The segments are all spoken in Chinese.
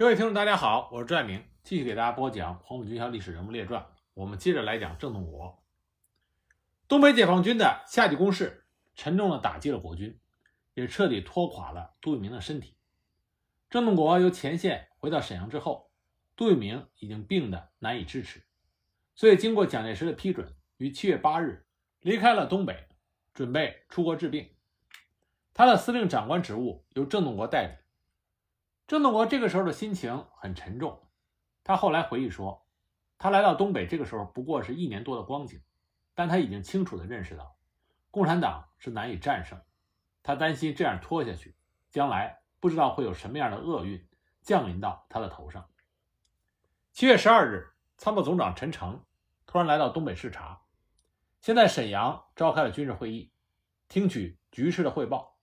各位听众，大家好，我是朱爱明，继续给大家播讲《黄埔军校历史人物列传》。我们接着来讲郑洞国。东北解放军的夏季攻势，沉重地打击了国军，也彻底拖垮了杜聿明的身体。郑洞国由前线回到沈阳之后，杜聿明已经病得难以支持，所以经过蒋介石的批准，于七月八日离开了东北，准备出国治病。他的司令长官职务由郑洞国代理。郑洞国这个时候的心情很沉重，他后来回忆说，他来到东北这个时候不过是一年多的光景，但他已经清楚地认识到，共产党是难以战胜，他担心这样拖下去，将来不知道会有什么样的厄运降临到他的头上。七月十二日，参谋总长陈诚突然来到东北视察，先在沈阳召开了军事会议，听取局势的汇报，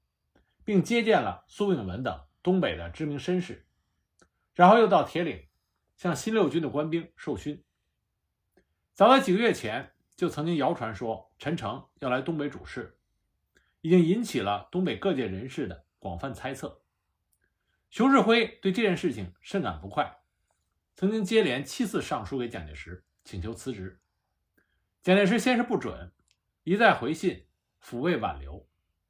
并接见了苏炳文等。东北的知名绅士，然后又到铁岭，向新六军的官兵授勋。早在几个月前，就曾经谣传说陈诚要来东北主事，已经引起了东北各界人士的广泛猜测。熊式辉对这件事情深感不快，曾经接连七次上书给蒋介石，请求辞职。蒋介石先是不准，一再回信抚慰挽留，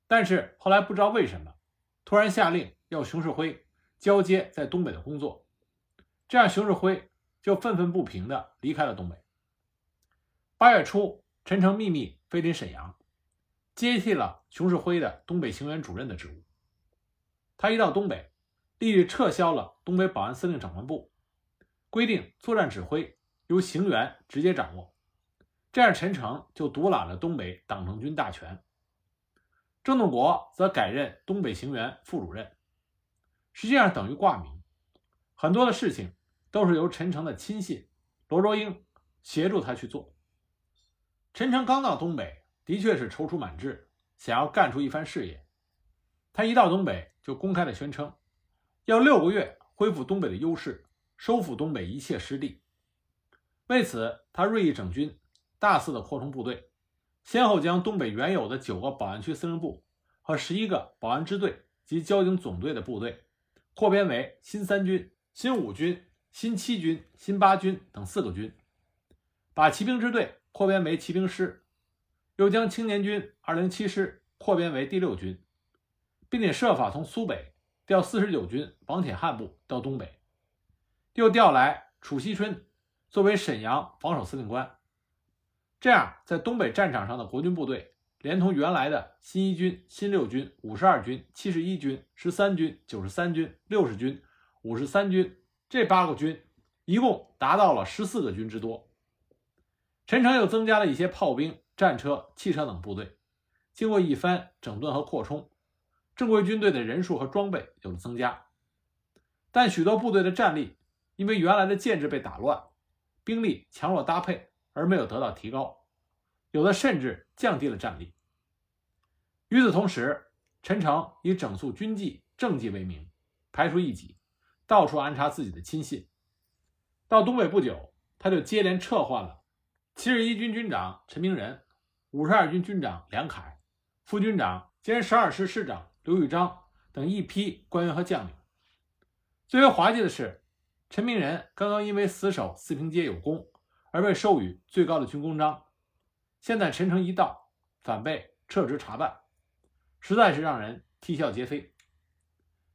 但是后来不知道为什么，突然下令。要熊式辉交接在东北的工作，这样熊式辉就愤愤不平地离开了东北。八月初，陈诚秘密飞临沈阳，接替了熊式辉的东北行辕主任的职务。他一到东北，立即撤销了东北保安司令长官部，规定作战指挥由行辕直接掌握，这样陈诚就独揽了东北党政军大权。郑洞国则改任东北行辕副主任。实际上等于挂名，很多的事情都是由陈诚的亲信罗卓英协助他去做。陈诚刚到东北，的确是踌躇满志，想要干出一番事业。他一到东北就公开的宣称，要六个月恢复东北的优势，收复东北一切失地。为此，他锐意整军，大肆的扩充部队，先后将东北原有的九个保安区司令部和十一个保安支队及交警总队的部队。扩编为新三军、新五军、新七军、新八军等四个军，把骑兵支队扩编为骑兵师，又将青年军二零七师扩编为第六军，并且设法从苏北调四十九军王铁汉部到东北，又调来楚锡春作为沈阳防守司令官，这样在东北战场上的国军部队。连同原来的新一军、新六军、五十二军、七十一军、十三军、九十三军、六十军、五十三军这八个军，一共达到了十四个军之多。陈诚又增加了一些炮兵、战车、汽车等部队。经过一番整顿和扩充，正规军队的人数和装备有了增加，但许多部队的战力因为原来的建制被打乱，兵力强弱搭配而没有得到提高。有的甚至降低了战力。与此同时，陈诚以整肃军纪、政绩为名，排除异己，到处安插自己的亲信。到东北不久，他就接连撤换了七十一军军长陈明仁、五十二军军长梁凯、副军长兼十二师师长刘玉章等一批官员和将领。最为滑稽的是，陈明仁刚刚因为死守四平街有功，而被授予最高的军功章。现在陈诚一到，反被撤职查办，实在是让人啼笑皆非。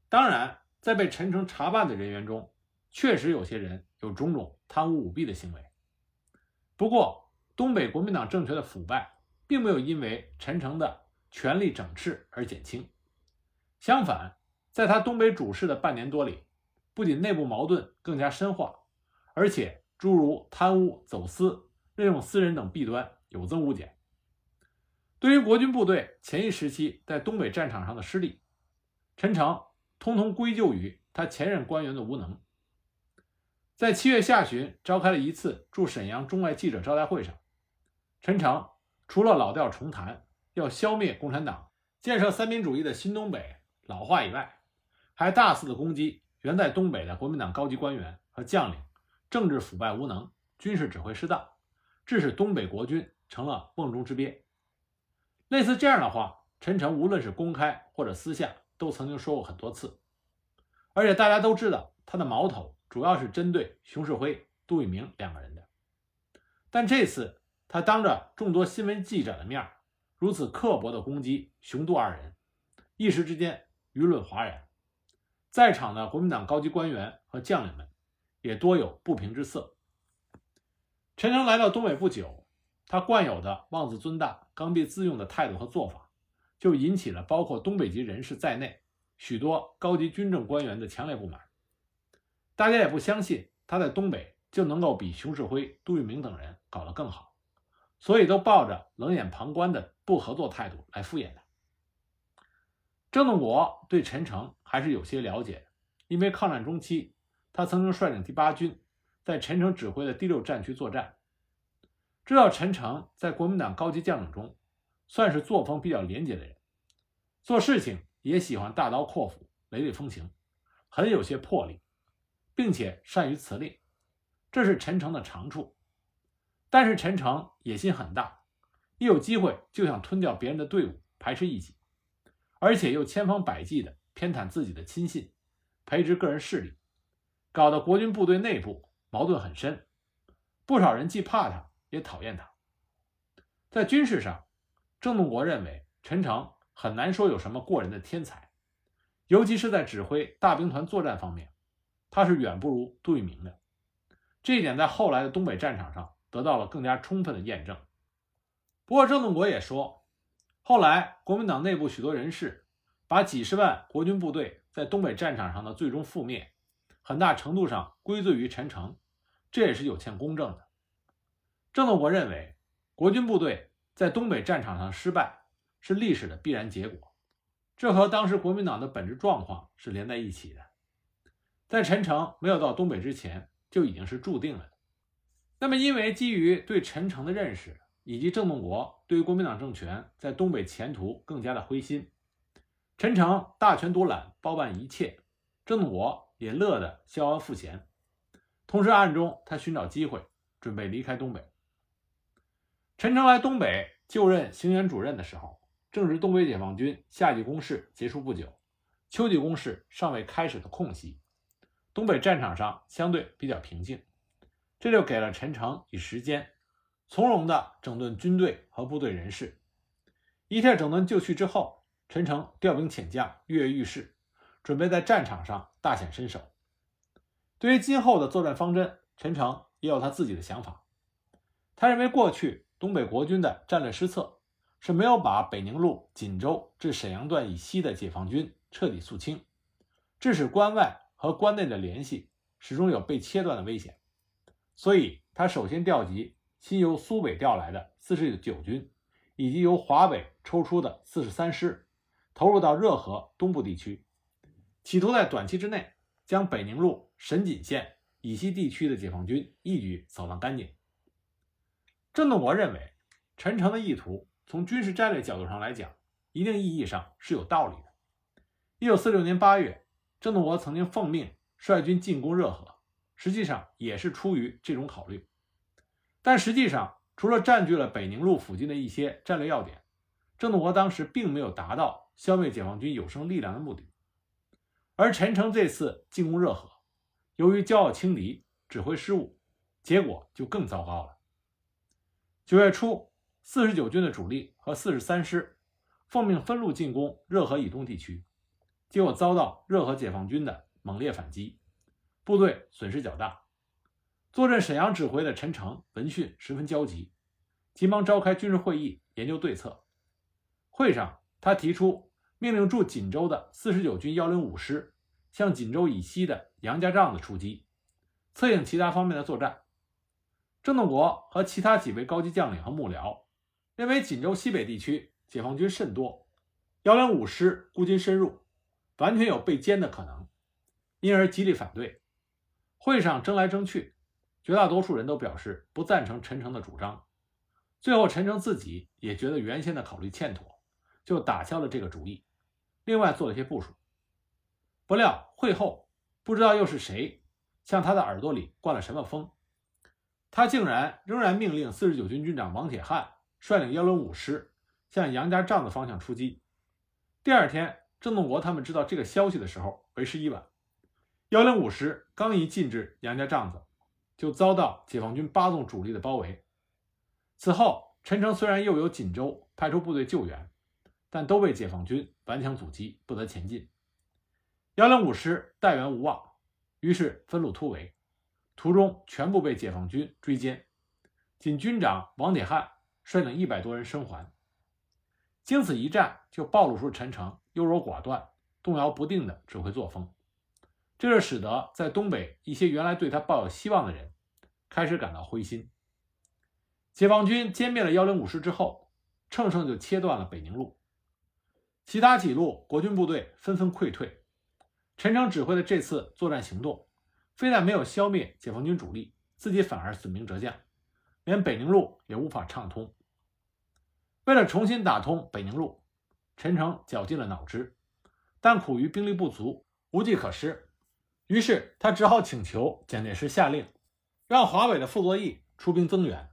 当然，在被陈诚查办的人员中，确实有些人有种种贪污舞弊的行为。不过，东北国民党政权的腐败，并没有因为陈诚的权力整治而减轻。相反，在他东北主事的半年多里，不仅内部矛盾更加深化，而且诸如贪污、走私、任用私人等弊端。有增无减。对于国军部队前一时期在东北战场上的失利，陈诚通通归咎于他前任官员的无能。在七月下旬召开了一次驻沈阳中外记者招待会上，陈诚除了老调重弹要消灭共产党、建设三民主义的新东北老话以外，还大肆的攻击原在东北的国民党高级官员和将领，政治腐败无能，军事指挥失当，致使东北国军。成了瓮中之鳖。类似这样的话，陈诚无论是公开或者私下，都曾经说过很多次。而且大家都知道，他的矛头主要是针对熊式辉、杜聿明两个人的。但这次他当着众多新闻记者的面如此刻薄地攻击熊杜二人，一时之间舆论哗然，在场的国民党高级官员和将领们也多有不平之色。陈诚来到东北不久，他惯有的妄自尊大、刚愎自用的态度和做法，就引起了包括东北籍人士在内许多高级军政官员的强烈不满。大家也不相信他在东北就能够比熊式辉、杜聿明等人搞得更好，所以都抱着冷眼旁观的不合作态度来敷衍他。郑洞国对陈诚还是有些了解，因为抗战中期，他曾经率领第八军。在陈诚指挥的第六战区作战，知道陈诚在国民党高级将领中算是作风比较廉洁的人，做事情也喜欢大刀阔斧、雷厉风行，很有些魄力，并且善于辞令，这是陈诚的长处。但是陈诚野心很大，一有机会就想吞掉别人的队伍，排斥异己，而且又千方百计地偏袒自己的亲信，培植个人势力，搞得国军部队内部。矛盾很深，不少人既怕他，也讨厌他。在军事上，郑洞国认为陈诚很难说有什么过人的天才，尤其是在指挥大兵团作战方面，他是远不如杜聿明的。这一点在后来的东北战场上得到了更加充分的验证。不过，郑洞国也说，后来国民党内部许多人士把几十万国军部队在东北战场上的最终覆灭，很大程度上归罪于陈诚。这也是有欠公正的。郑洞国认为，国军部队在东北战场上失败是历史的必然结果，这和当时国民党的本质状况是连在一起的。在陈诚没有到东北之前，就已经是注定了的。那么，因为基于对陈诚的认识，以及郑洞国对于国民党政权在东北前途更加的灰心，陈诚大权独揽，包办一切，郑洞国也乐得逍遥赋闲。同时，暗中他寻找机会，准备离开东北。陈诚来东北就任行辕主任的时候，正值东北解放军夏季攻势结束不久，秋季攻势尚未开始的空隙，东北战场上相对比较平静，这就给了陈诚以时间，从容地整顿军队和部队人事。一切整顿就绪之后，陈诚调兵遣将，跃跃欲试，准备在战场上大显身手。对于今后的作战方针，陈诚也有他自己的想法。他认为，过去东北国军的战略失策是没有把北宁路、锦州至沈阳段以西的解放军彻底肃清，致使关外和关内的联系始终有被切断的危险。所以，他首先调集新由苏北调来的四十九军，以及由华北抽出的四十三师，投入到热河东部地区，企图在短期之内。将北宁路、沈锦县以西地区的解放军一举扫荡干净。郑洞国认为，陈诚的意图从军事战略角度上来讲，一定意义上是有道理的。一九四六年八月，郑洞国曾经奉命率军进攻热河，实际上也是出于这种考虑。但实际上，除了占据了北宁路附近的一些战略要点，郑洞国当时并没有达到消灭解放军有生力量的目的。而陈诚这次进攻热河，由于骄傲轻敌、指挥失误，结果就更糟糕了。九月初，四十九军的主力和四十三师奉命分路进攻热河以东地区，结果遭到热河解放军的猛烈反击，部队损失较大。坐镇沈阳指挥的陈诚闻讯十分焦急，急忙召开军事会议研究对策。会上，他提出。命令驻锦州的四十九军幺零五师向锦州以西的杨家帐子出击，策应其他方面的作战。郑洞国和其他几位高级将领和幕僚认为锦州西北地区解放军甚多，幺零五师孤军深入，完全有被歼的可能，因而极力反对。会上争来争去，绝大多数人都表示不赞成陈诚的主张。最后，陈诚自己也觉得原先的考虑欠妥，就打消了这个主意。另外做了些部署，不料会后不知道又是谁向他的耳朵里灌了什么风，他竟然仍然命令四十九军军长王铁汉率领幺零五师向杨家帐的方向出击。第二天，郑洞国他们知道这个消息的时候为时已晚，幺零五师刚一进至杨家帐子，就遭到解放军八纵主力的包围。此后，陈诚虽然又有锦州派出部队救援，但都被解放军顽强阻击，不得前进。幺零五师待援无望，于是分路突围，途中全部被解放军追歼，仅军长王铁汉率领一百多人生还。经此一战，就暴露出陈诚优柔寡断、动摇不定的指挥作风。这就使得在东北一些原来对他抱有希望的人开始感到灰心。解放军歼灭了幺零五师之后，乘胜就切断了北宁路，其他几路国军部队纷纷溃退。陈诚指挥的这次作战行动，非但没有消灭解放军主力，自己反而损兵折将，连北宁路也无法畅通。为了重新打通北宁路，陈诚绞尽了脑汁，但苦于兵力不足，无计可施。于是他只好请求蒋介石下令，让华北的傅作义出兵增援。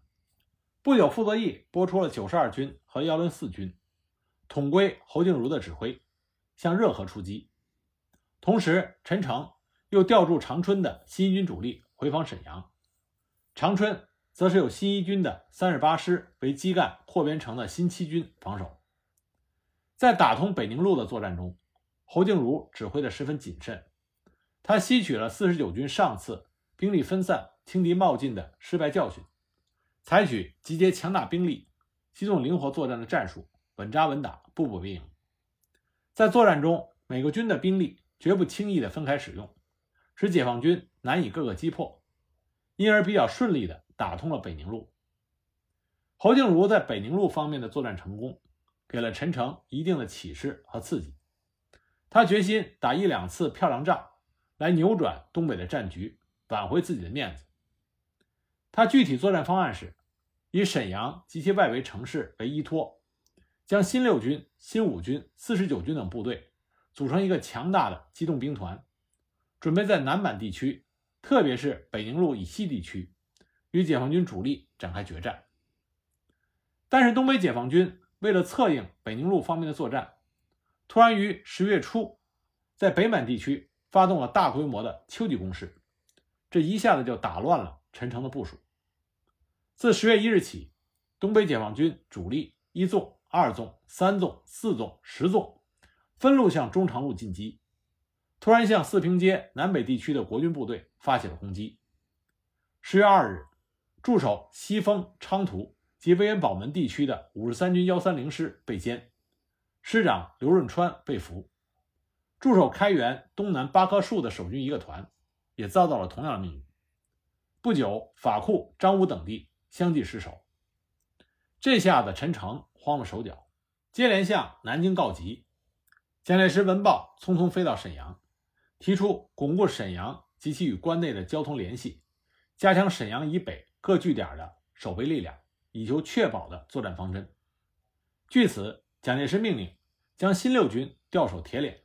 不久，傅作义拨出了九十二军和幺零四军，统归侯静茹的指挥，向热河出击。同时，陈诚又调驻长春的新一军主力回防沈阳。长春则是由新一军的三十八师为基干扩编成的新七军防守。在打通北宁路的作战中，侯静茹指挥的十分谨慎。他吸取了四十九军上次兵力分散、轻敌冒进的失败教训，采取集结强大兵力、机动灵活作战的战术，稳扎稳打，步步为营。在作战中，每个军的兵力绝不轻易的分开使用，使解放军难以各个击破，因而比较顺利的打通了北宁路。侯静茹在北宁路方面的作战成功，给了陈诚一定的启示和刺激。他决心打一两次漂亮仗。来扭转东北的战局，挽回自己的面子。他具体作战方案是：以沈阳及其外围城市为依托，将新六军、新五军、四十九军等部队组成一个强大的机动兵团，准备在南满地区，特别是北宁路以西地区，与解放军主力展开决战。但是，东北解放军为了策应北宁路方面的作战，突然于十月初，在北满地区。发动了大规模的秋季攻势，这一下子就打乱了陈诚的部署。自十月一日起，东北解放军主力一纵、二纵、三纵、四纵、十纵分路向中长路进击，突然向四平街南北地区的国军部队发起了攻击。十月二日，驻守西丰、昌图及威远堡门地区的五十三军幺三零师被歼，师长刘润川被俘。驻守开原东南八棵树的守军一个团，也遭到了同样的命运。不久，法库、张武等地相继失守。这下子，陈诚慌了手脚，接连向南京告急。蒋介石闻报，匆匆飞到沈阳，提出巩固沈阳及其与关内的交通联系，加强沈阳以北各据点的守备力量，以求确保的作战方针。据此，蒋介石命令将新六军调守铁岭。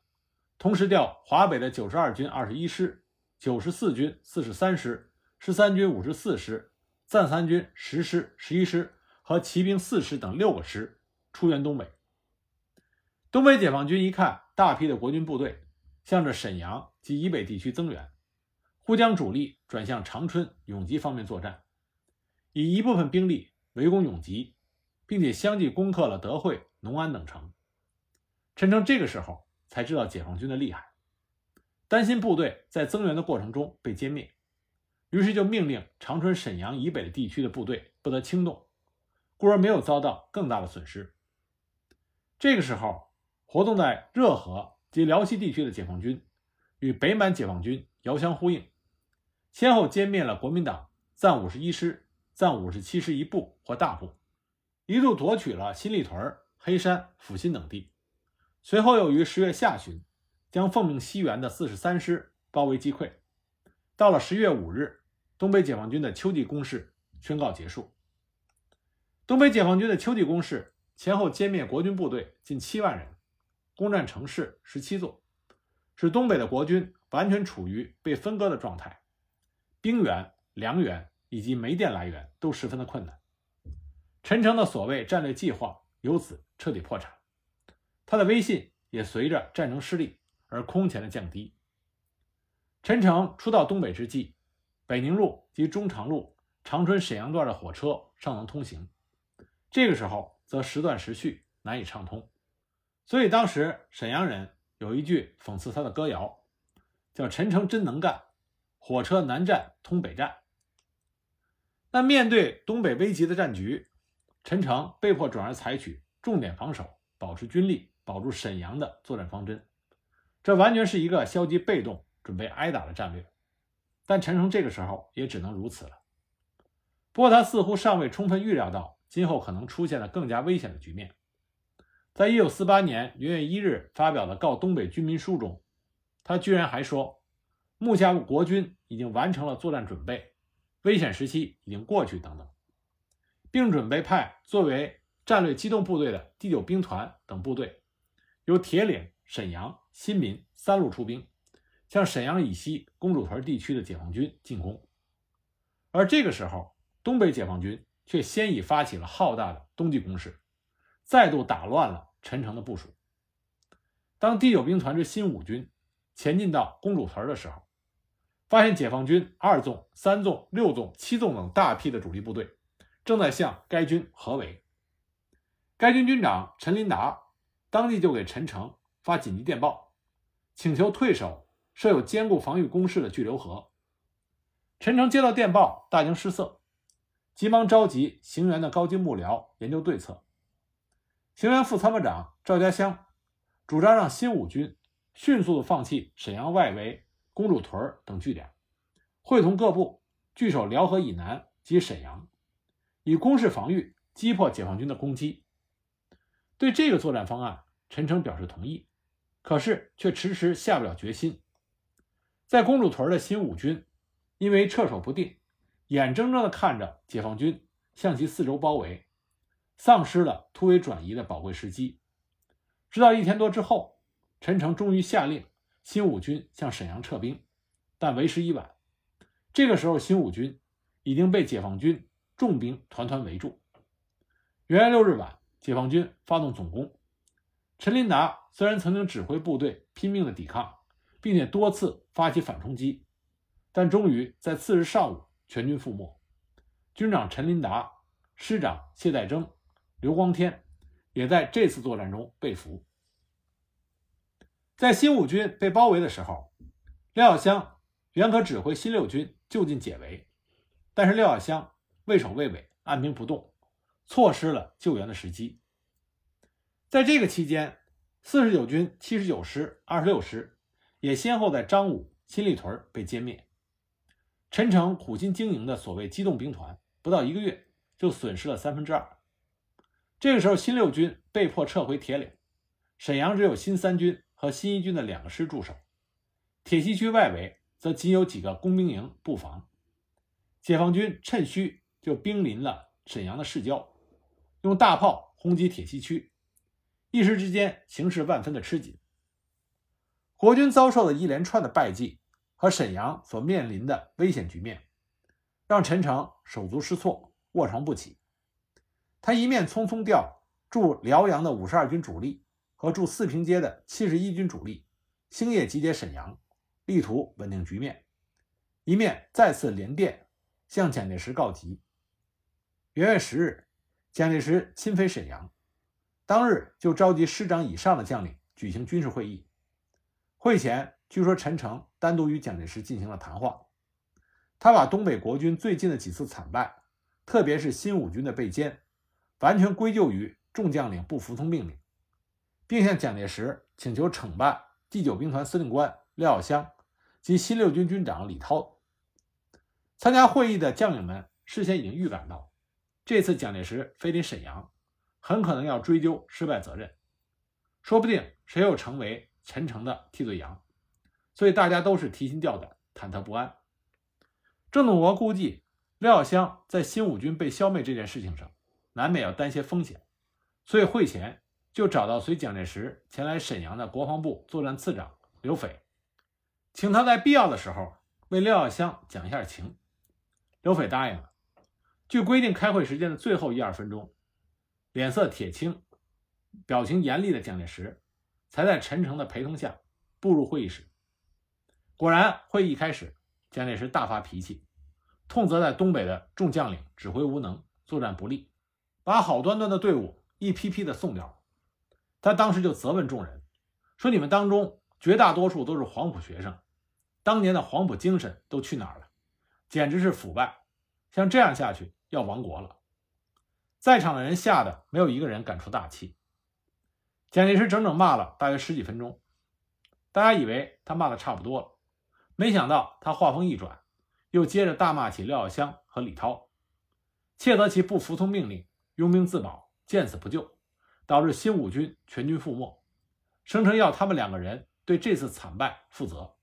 同时调华北的九十二军二十一师、九十四军四十三师、十三军五十四师、暂三军十师、十一师和骑兵四师等六个师出援东北。东北解放军一看大批的国军部队向着沈阳及以北地区增援，忽将主力转向长春、永吉方面作战，以一部分兵力围攻永吉，并且相继攻克了德惠、农安等城。陈诚这个时候。才知道解放军的厉害，担心部队在增援的过程中被歼灭，于是就命令长春、沈阳以北的地区的部队不得轻动，故而没有遭到更大的损失。这个时候，活动在热河及辽西地区的解放军与北满解放军遥相呼应，先后歼灭了国民党暂五十一师、暂五十七师一部或大部，一度夺取了新立屯、黑山、阜新等地。随后又于十月下旬，将奉命西援的四十三师包围击溃。到了十月五日，东北解放军的秋季攻势宣告结束。东北解放军的秋季攻势前后歼灭国军部队近七万人，攻占城市十七座，使东北的国军完全处于被分割的状态，兵源、粮源以及煤电来源都十分的困难。陈诚的所谓战略计划由此彻底破产。他的威信也随着战争失利而空前的降低。陈诚初到东北之际，北宁路及中长路、长春沈阳段的火车尚能通行，这个时候则时断时续，难以畅通。所以当时沈阳人有一句讽刺他的歌谣，叫“陈诚真能干，火车南站通北站”。那面对东北危急的战局，陈诚被迫转而采取重点防守、保持军力、保住沈阳的作战方针，这完全是一个消极被动、准备挨打的战略。但陈诚这个时候也只能如此了。不过他似乎尚未充分预料到今后可能出现的更加危险的局面。在一九四八年元月一日发表的《告东北军民书》中，他居然还说：“目前国军已经完成了作战准备，危险时期已经过去。”等等，并准备派作为战略机动部队的第九兵团等部队，由铁岭、沈阳、新民三路出兵，向沈阳以西公主屯地区的解放军进攻。而这个时候，东北解放军却先已发起了浩大的冬季攻势。再度打乱了陈诚的部署。当第九兵团之新五军前进到公主屯的时候，发现解放军二纵、三纵、六纵、七纵等大批的主力部队正在向该军合围。该军军长陈林达当即就给陈诚发紧急电报，请求退守设有坚固防御工事的巨流河。陈诚接到电报，大惊失色，急忙召集行辕的高级幕僚研究对策。行辕副参谋长赵家乡主张让新五军迅速的放弃沈阳外围公主屯等据点，会同各部据守辽河以南及沈阳，以攻势防御，击破解放军的攻击。对这个作战方案，陈诚表示同意，可是却迟迟下不了决心。在公主屯的新五军因为撤守不定，眼睁睁地看着解放军向其四周包围。丧失了突围转移的宝贵时机，直到一天多之后，陈诚终于下令新五军向沈阳撤兵，但为时已晚。这个时候，新五军已经被解放军重兵团团围住。元月六日晚，解放军发动总攻。陈林达虽然曾经指挥部队拼命的抵抗，并且多次发起反冲击，但终于在次日上午全军覆没。军长陈林达、师长谢代征。刘光天也在这次作战中被俘。在新五军被包围的时候，廖耀湘原可指挥新六军就近解围，但是廖耀湘畏首畏尾，按兵不动，错失了救援的时机。在这个期间，四十九军七十九师、二十六师也先后在张武、新立屯被歼灭。陈诚苦心经营的所谓机动兵团，不到一个月就损失了三分之二。这个时候，新六军被迫撤回铁岭，沈阳只有新三军和新一军的两个师驻守，铁西区外围则仅有几个工兵营布防。解放军趁虚就兵临了沈阳的市郊，用大炮轰击铁西区，一时之间形势万分的吃紧。国军遭受的一连串的败绩和沈阳所面临的危险局面，让陈诚手足失措，卧床不起。他一面匆匆调驻辽阳的五十二军主力和驻四平街的七十一军主力，星夜集结沈阳，力图稳定局面；一面再次连电向蒋介石告急。元月十日，蒋介石亲飞沈阳，当日就召集师长以上的将领举行军事会议。会前，据说陈诚单独与蒋介石进行了谈话，他把东北国军最近的几次惨败，特别是新五军的被歼。完全归咎于众将领不服从命令，并向蒋介石请求惩办第九兵团司令官廖耀湘及新六军军长李涛。参加会议的将领们事先已经预感到，这次蒋介石飞临沈阳，很可能要追究失败责任，说不定谁又成为陈诚的替罪羊，所以大家都是提心吊胆、忐忑不安。郑洞国估计，廖耀湘在新五军被消灭这件事情上。难免要担些风险，所以会前就找到随蒋介石前来沈阳的国防部作战次长刘斐，请他在必要的时候为廖耀湘讲一下情。刘斐答应了。据规定，开会时间的最后一二分钟，脸色铁青、表情严厉的蒋介石才在陈诚的陪同下步入会议室。果然，会议一开始，蒋介石大发脾气，痛责在东北的众将领指挥无能，作战不利，把好端端的队伍一批批的送掉了。他当时就责问众人，说：“你们当中绝大多数都是黄埔学生，当年的黄埔精神都去哪儿了？简直是腐败！像这样下去，要亡国了。”在场的人吓得没有一个人敢出大气。蒋介石整整骂了大约十几分钟，大家以为他骂的差不多了，没想到他话锋一转，又接着大骂起廖耀湘和李涛，切责其不服从命令，拥兵自保，见死不救，导致新五军全军覆没，声称要他们两个人对这次惨败负责。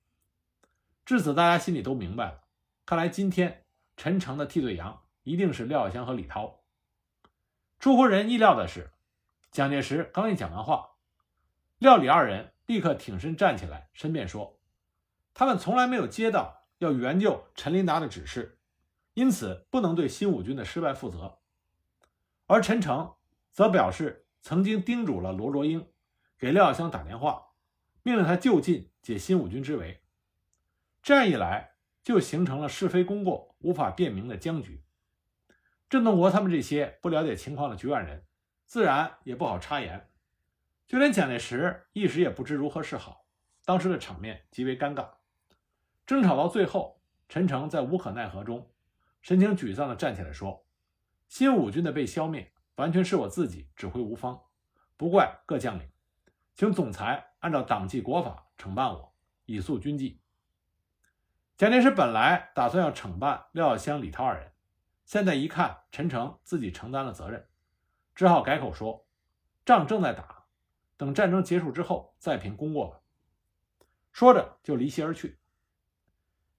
至此，大家心里都明白了，看来今天陈诚的替罪羊一定是廖耀湘和李涛。出乎人意料的是，蒋介石刚一讲完话，廖李二人立刻挺身站起来申辩说，他们从来没有接到要援救陈林达的指示，因此不能对新五军的失败负责。而陈诚则表示曾经叮嘱了罗卓英，给廖耀湘打电话，命令他就近解新五军之围。这样一来，就形成了是非功过无法辨明的僵局。郑洞国他们这些不了解情况的局外人，自然也不好插言，就连蒋介石一时也不知如何是好。当时的场面极为尴尬，争吵到最后，陈诚在无可奈何中，神情沮丧地站起来说：“新五军的被消灭，完全是我自己指挥无方，不怪各将领，请总裁按照党纪国法惩办我，以肃军纪。”蒋介石本来打算要惩办廖耀湘、李涛二人。现在一看，陈诚自己承担了责任，只好改口说：“仗正在打，等战争结束之后再评功过吧。”说着就离席而去。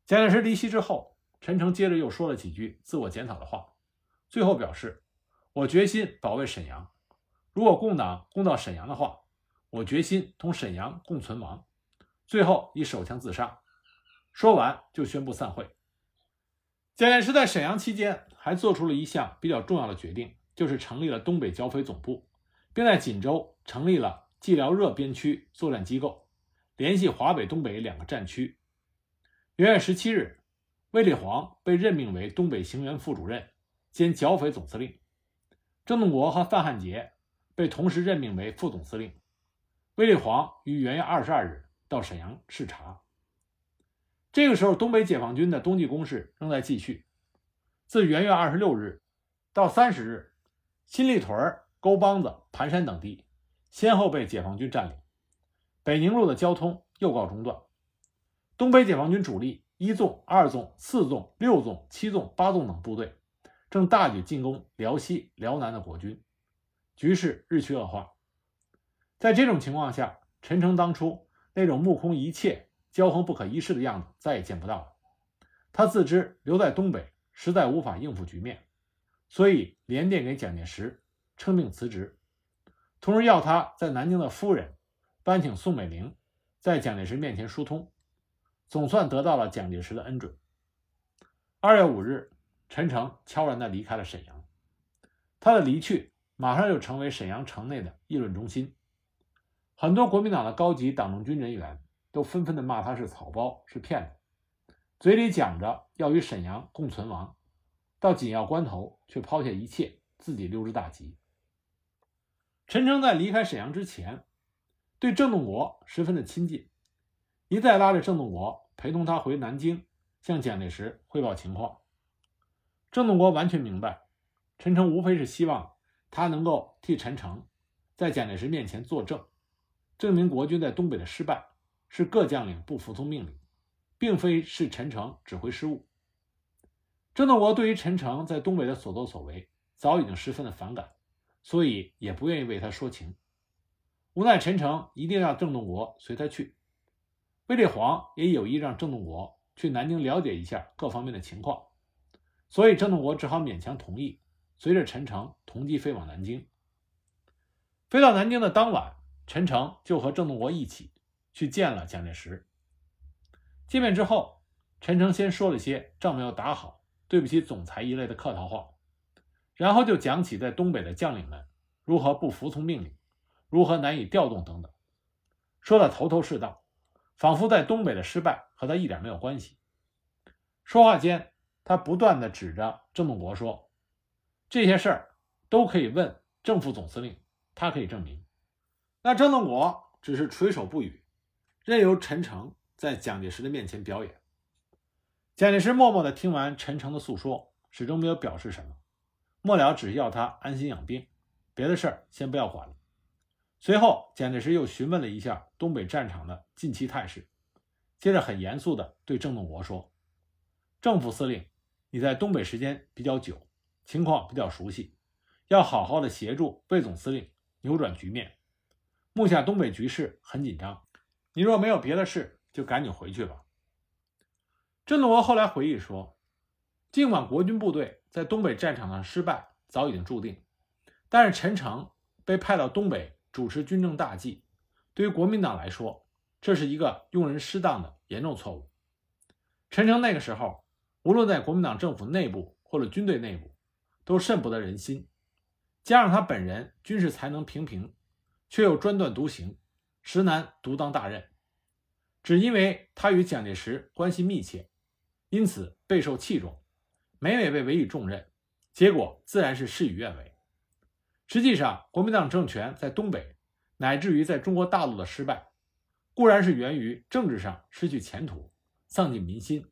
蒋介石离席之后，陈诚接着又说了几句自我检讨的话，最后表示：“我决心保卫沈阳，如果共党攻到沈阳的话，我决心同沈阳共存亡。”最后以手枪自杀。说完就宣布散会。蒋介石在沈阳期间。还做出了一项比较重要的决定，就是成立了东北剿匪总部，并在锦州成立了蓟辽热边区作战机构，联系华北、东北两个战区。元月十七日，卫立煌被任命为东北行辕副主任兼剿匪总司令，郑洞国和范汉杰被同时任命为副总司令。卫立煌于元月二十二日到沈阳视察。这个时候，东北解放军的冬季攻势仍在继续。自元月二十六日到三十日，新立屯、沟帮子、盘山等地先后被解放军占领，北宁路的交通又告中断。东北解放军主力一纵、二纵、四纵、六纵、七纵、八纵等部队正大举进攻辽西、辽南的国军，局势日趋恶化。在这种情况下，陈诚当初那种目空一切、骄横不可一世的样子再也见不到了。他自知留在东北。实在无法应付局面，所以连电给蒋介石，称病辞职，同时要他在南京的夫人搬请宋美龄在蒋介石面前疏通，总算得到了蒋介石的恩准。二月五日，陈诚悄然地离开了沈阳，他的离去马上就成为沈阳城内的议论中心，很多国民党的高级党政军人员都纷纷地骂他是草包，是骗子。嘴里讲着要与沈阳共存亡，到紧要关头却抛下一切，自己溜之大吉。陈诚在离开沈阳之前，对郑洞国十分的亲近，一再拉着郑洞国陪同他回南京，向蒋介石汇报情况。郑洞国完全明白，陈诚无非是希望他能够替陈诚在蒋介石面前作证，证明国军在东北的失败是各将领不服从命令。并非是陈诚指挥失误。郑洞国对于陈诚在东北的所作所为早已经十分的反感，所以也不愿意为他说情。无奈陈诚一定让郑洞国随他去，卫立煌也有意让郑洞国去南京了解一下各方面的情况，所以郑洞国只好勉强同意，随着陈诚同机飞往南京。飞到南京的当晚，陈诚就和郑洞国一起去见了蒋介石。见面之后，陈诚先说了些仗没有打好、对不起总裁一类的客套话，然后就讲起在东北的将领们如何不服从命令，如何难以调动等等，说的头头是道，仿佛在东北的失败和他一点没有关系。说话间，他不断地指着郑洞国说：“这些事儿都可以问正副总司令，他可以证明。”那郑洞国只是垂首不语，任由陈诚在蒋介石的面前表演。蒋介石默默地听完陈诚的诉说，始终没有表示什么。末了，只要他安心养病，别的事儿先不要管了。随后，蒋介石又询问了一下东北战场的近期态势，接着很严肃地对郑洞国说：“郑副司令，你在东北时间比较久，情况比较熟悉，要好好的协助魏总司令扭转局面。目下东北局势很紧张，你若没有别的事，就赶紧回去吧。”郑洞国后来回忆说：“尽管国军部队在东北战场上失败早已经注定，但是陈诚被派到东北主持军政大计，对于国民党来说，这是一个用人失当的严重错误。陈诚那个时候，无论在国民党政府内部或者军队内部，都甚不得人心。加上他本人军事才能平平，却又专断独行，实难独当大任。只因为他与蒋介石关系密切。”因此备受器重，每每被委以重任，结果自然是事与愿违。实际上，国民党政权在东北，乃至于在中国大陆的失败，固然是源于政治上失去前途，丧尽民心；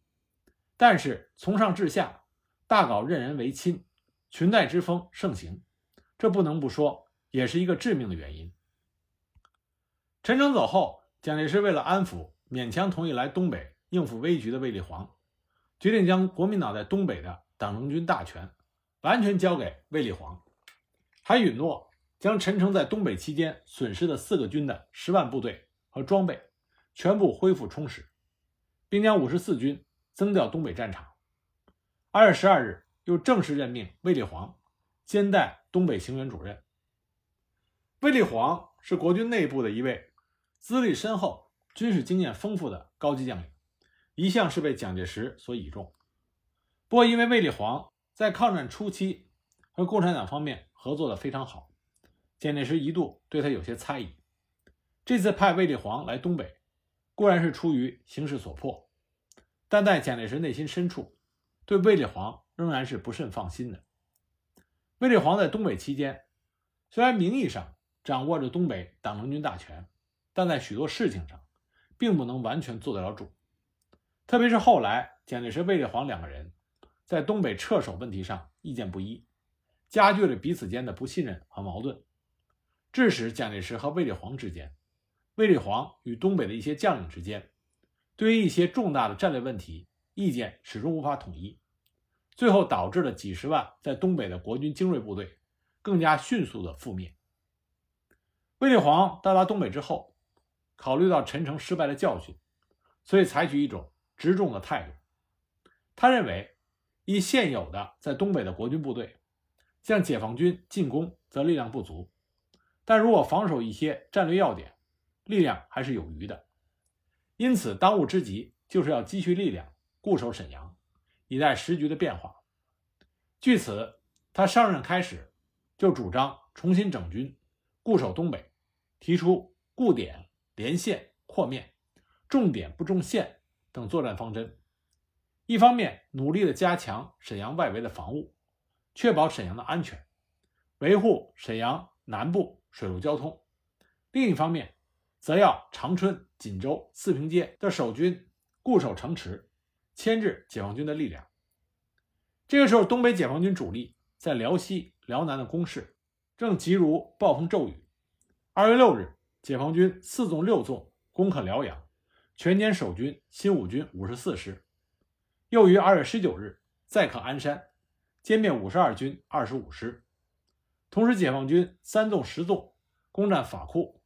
但是从上至下，大搞任人唯亲，裙带之风盛行，这不能不说，也是一个致命的原因。陈诚走后，蒋介石为了安抚勉强同意来东北应付危局的卫立煌。决定将国民党在东北的党政军大权完全交给卫立煌，还允诺将陈诚在东北期间损失的四个军的十万部队和装备全部恢复充实，并将五十四军增调东北战场。二月十二日，又正式任命卫立煌兼代东北行辕主任。卫立煌是国军内部的一位资历深厚、军事经验丰富的高级将领。一向是被蒋介石所倚重，不过因为卫立煌在抗战初期和共产党方面合作的非常好，蒋介石一度对他有些猜疑。这次派卫立煌来东北，固然是出于形势所迫，但在蒋介石内心深处，对卫立煌仍然是不甚放心的。卫立煌在东北期间，虽然名义上掌握着东北党政军大权，但在许多事情上，并不能完全做得了主。特别是后来，蒋介石、卫立煌两个人在东北撤守问题上意见不一，加剧了彼此间的不信任和矛盾，致使蒋介石和卫立煌之间、卫立煌与东北的一些将领之间，对于一些重大的战略问题意见始终无法统一，最后导致了几十万在东北的国军精锐部队更加迅速的覆灭。卫立煌到达东北之后，考虑到陈诚失败的教训，所以采取一种。执重的态度，他认为，以现有的在东北的国军部队，向解放军进攻则力量不足，但如果防守一些战略要点，力量还是有余的。因此，当务之急就是要积蓄力量，固守沈阳，以待时局的变化。据此，他上任开始就主张重新整军，固守东北，提出固点、连线、扩面，重点不重线。等作战方针，一方面努力的加强沈阳外围的防务，确保沈阳的安全，维护沈阳南部水陆交通；另一方面，则要长春、锦州、四平街的守军固守城池，牵制解放军的力量。这个时候，东北解放军主力在辽西、辽南的攻势正急如暴风骤雨。二月六日，解放军四纵六纵攻克辽阳。全歼守军新五军五十四师，又于二月十九日再克鞍山，歼灭五十二军二十五师。同时，解放军三纵十纵攻占法库，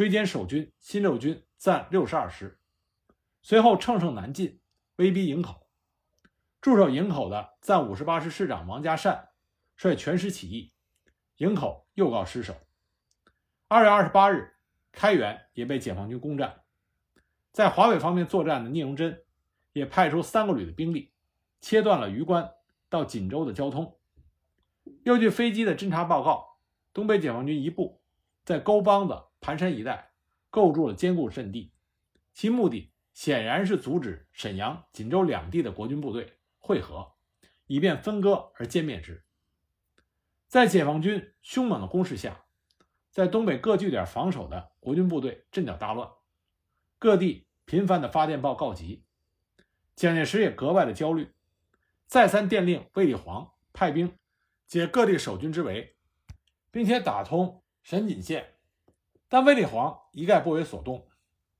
追歼守军新六军暂六十二师。随后乘胜南进，威逼营口。驻守营口的暂五十八师师长王家善率全师起义，营口又告失守。二月二十八日，开原也被解放军攻占。在华北方面作战的聂荣臻，也派出三个旅的兵力，切断了榆关到锦州的交通。又据飞机的侦察报告，东北解放军一部在沟帮子、盘山一带构筑了坚固阵地，其目的显然是阻止沈阳、锦州两地的国军部队会合，以便分割而歼灭之。在解放军凶猛的攻势下，在东北各据点防守的国军部队阵脚大乱，各地频繁的发电报告急，蒋介石也格外的焦虑，再三电令卫立煌派兵解各地守军之围，并且打通沈锦线。但卫立煌一概不为所动，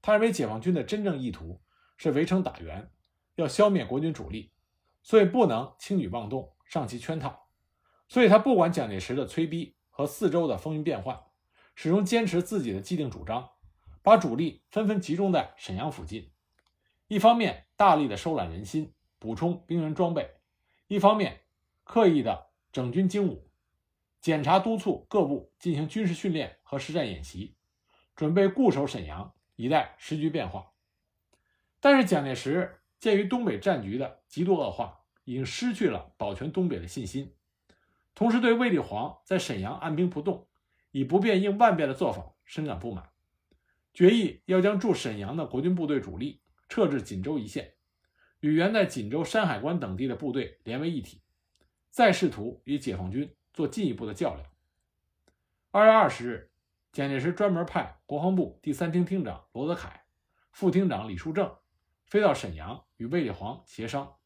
他认为解放军的真正意图是围城打援，要消灭国军主力，所以不能轻举妄动，上其圈套。所以他不管蒋介石的催逼和四周的风云变幻，始终坚持自己的既定主张，把主力纷纷集中在沈阳附近。一方面大力的收揽人心，补充兵员装备；一方面刻意的整军精武，检查督促各部进行军事训练和实战演习。准备固守沈阳，以待时局变化。但是蒋介石鉴于东北战局的极度恶化，已经失去了保全东北的信心，同时对卫立煌在沈阳按兵不动，以不变应万变的做法深感不满，决议要将驻沈阳的国军部队主力撤至锦州一线，与原在锦州、山海关等地的部队连为一体，再试图与解放军做进一步的较量。二月二十日。蒋介石专门派国防部第三厅厅长罗泽楷、副厅长李树正飞到沈阳与卫立煌协商，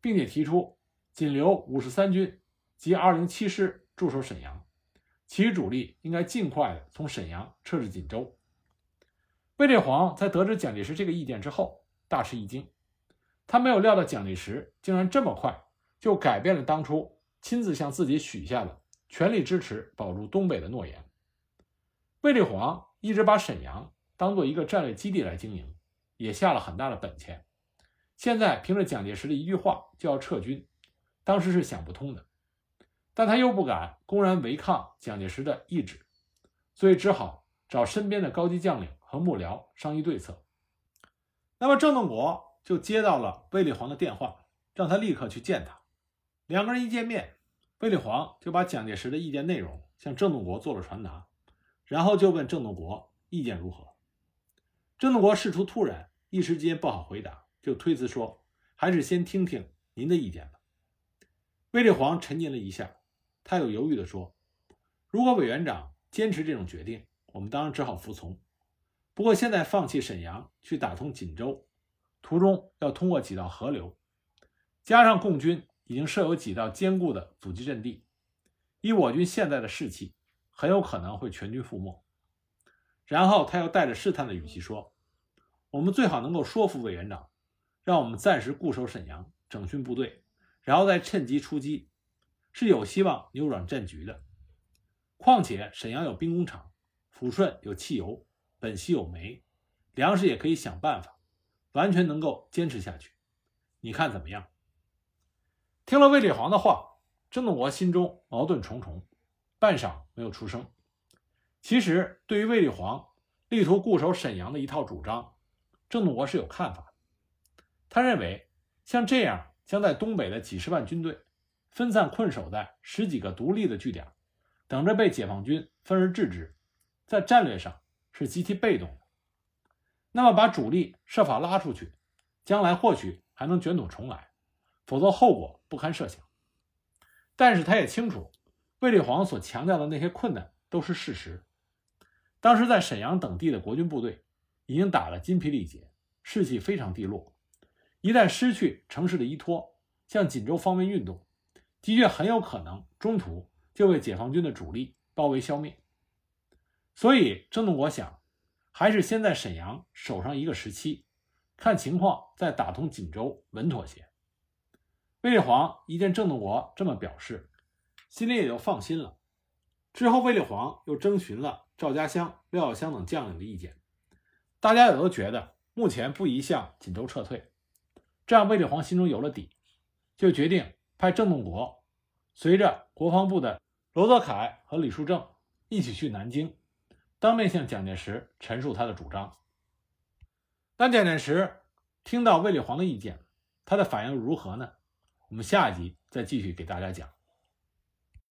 并且提出仅留五十三军及二零七师驻守沈阳，其余主力应该尽快的从沈阳撤至锦州。卫立煌在得知蒋介石这个意见之后，大吃一惊，他没有料到蒋介石竟然这么快就改变了当初亲自向自己许下了全力支持保住东北的诺言。卫立煌一直把沈阳当做一个战略基地来经营，也下了很大的本钱。现在凭着蒋介石的一句话就要撤军，当时是想不通的。但他又不敢公然违抗蒋介石的意志，所以只好找身边的高级将领和幕僚商议对策。那么郑洞国就接到了卫立煌的电话，让他立刻去见他。两个人一见面，卫立煌就把蒋介石的意见内容向郑洞国做了传达。然后就问郑洞国意见如何？郑洞国事出突然，一时间不好回答，就推辞说：“还是先听听您的意见吧。”卫立煌沉吟了一下，他有犹豫地说：“如果委员长坚持这种决定，我们当然只好服从。不过现在放弃沈阳去打通锦州，途中要通过几道河流，加上共军已经设有几道坚固的阻击阵地，以我军现在的士气。”很有可能会全军覆没。然后他又带着试探的语气说：“我们最好能够说服委员长，让我们暂时固守沈阳，整训部队，然后再趁机出击，是有希望扭转战局的。况且沈阳有兵工厂，抚顺有汽油，本溪有煤，粮食也可以想办法，完全能够坚持下去。你看怎么样？”听了卫立煌的话，郑洞国心中矛盾重重。半晌没有出声。其实，对于卫立煌力图固守沈阳的一套主张，郑洞国是有看法的。他认为，像这样将在东北的几十万军队分散困守在十几个独立的据点，等着被解放军分而治之，在战略上是极其被动的。那么，把主力设法拉出去，将来或许还能卷土重来，否则后果不堪设想。但是，他也清楚。卫立煌所强调的那些困难都是事实。当时在沈阳等地的国军部队已经打了筋疲力竭，士气非常低落。一旦失去城市的依托，向锦州方面运动，的确很有可能中途就被解放军的主力包围消灭。所以郑洞国想，还是先在沈阳守上一个时期，看情况再打通锦州稳妥些。卫立煌一见郑洞国这么表示。心里也就放心了。之后，卫立煌又征询了赵家乡、廖耀湘等将领的意见，大家也都觉得目前不宜向锦州撤退。这样，卫立煌心中有了底，就决定派郑洞国随着国防部的罗泽楷和李树正一起去南京，当面向蒋介石陈述他的主张。但蒋介石听到卫立煌的意见，他的反应如何呢？我们下一集再继续给大家讲。